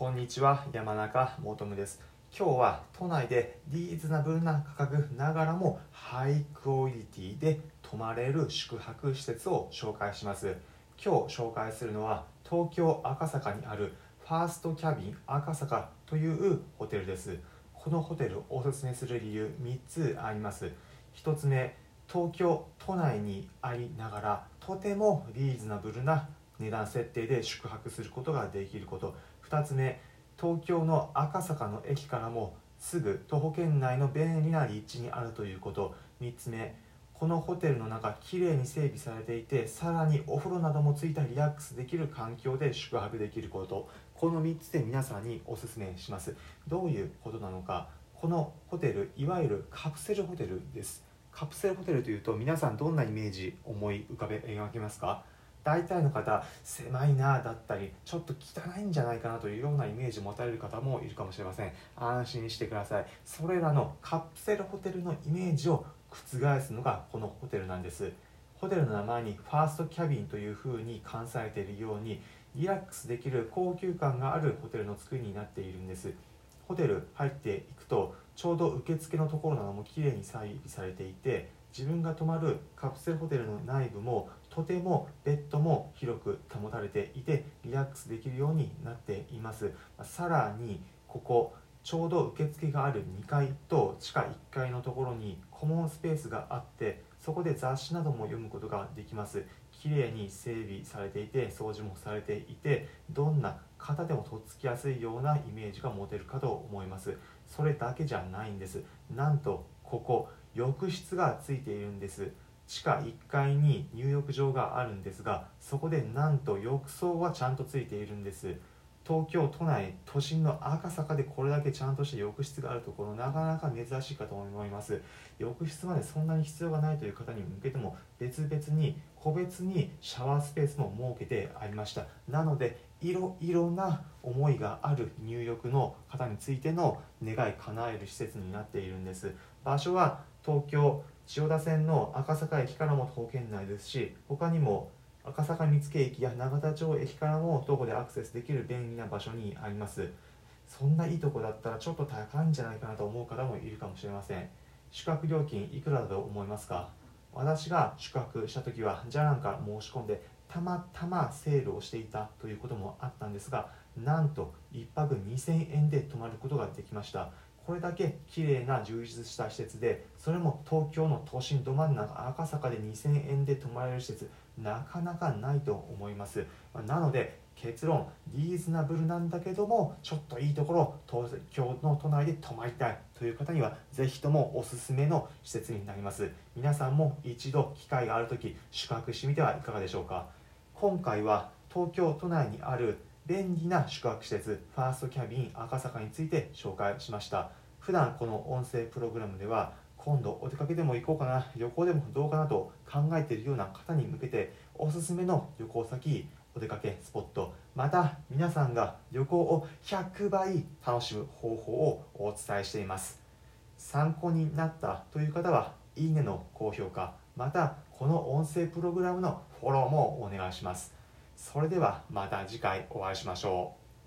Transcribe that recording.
こんにちは山中もとむです。今日は都内でリーズナブルな価格ながらもハイクオリティで泊まれる宿泊施設を紹介します。今日紹介するのは東京赤坂にあるファーストキャビン赤坂というホテルです。このホテルをおすすめする理由3つあります。1つ目東京都内にありながらとてもリーズナブルな値段設定で宿泊することができること。2つ目東京の赤坂の駅からもすぐ徒歩圏内の便利な立地にあるということ。3つ目このホテルの中きれいに整備されていてさらにお風呂などもついたリラックスできる環境で宿泊できること。この3つで皆さんにおすすめします。どういうことなのか。このホテルいわゆるカプセルホテルです。カプセルホテルというと皆さんどんなイメージ思い浮かべ描けますか？大体の方狭いなだったりちょっと汚いんじゃないかなというようなイメージを持たれる方もいるかもしれません。安心してください。それらのカプセルホテルのイメージを覆すのがこのホテルなんです。ホテルの名前にファーストキャビンというふうに冠されているようにリラックスできる高級感があるホテルの作りになっているんです。ホテル入っていくとちょうど受付のところなどもきれいに整備されていて自分が泊まるカプセルホテルの内部もとてもベッドも広く保たれていてリラックスできるようになっています。さらにここちょうど受付がある2階と地下1階のところにコモンスペースがあってそこで雑誌なども読むことができます。綺麗に整備されていて掃除もされていてどんな方でもとっつきやすいようなイメージが持てるかと思います。それだけじゃないんです。なんとここ浴室がついているんです。地下1階に入浴場があるんですがそこでなんと浴槽はちゃんとついているんです。東京都内都心の赤坂でこれだけちゃんとした浴室があるところなかなか珍しいかと思います。浴室までそんなに必要がないという方に向けても別々に個別にシャワースペースも設けてありました。なのでいろいろな思いがある入浴の方についての願い叶える施設になっているんです。場所は東京千代田線の赤坂駅からも徒歩圏内ですし他にも赤坂見附駅や永田町駅からも徒歩でアクセスできる便利な場所にあります。そんないいとこだったらちょっと高いんじゃないかなと思う方もいるかもしれません。宿泊料金いくらだと思いますか？私が宿泊した時はじゃなんから申し込んでたまたまセールをしていたということもあったんですがなんと1泊2000円で泊まることができました。これだけ綺麗な充実した施設でそれも東京の都心ど真ん中赤坂で2000円で泊まれる施設なかなかないと思います。なので結論リーズナブルなんだけどもちょっといいところ東京の都内で泊まりたいという方にはぜひともおすすめの施設になります。皆さんも一度機会がある時宿泊してみてはいかがでしょうか。今回は東京都内にある便利な宿泊施設ファーストキャビン赤坂について紹介しました。普段この音声プログラムでは今度お出かけでも行こうかな旅行でもどうかなと考えているような方に向けておすすめの旅行先お出かけスポットまた皆さんが旅行を100倍楽しむ方法をお伝えしています。参考になったという方はいいねの高評価またこの音声プログラムのフォローもお願いします。それではまた次回お会いしましょう。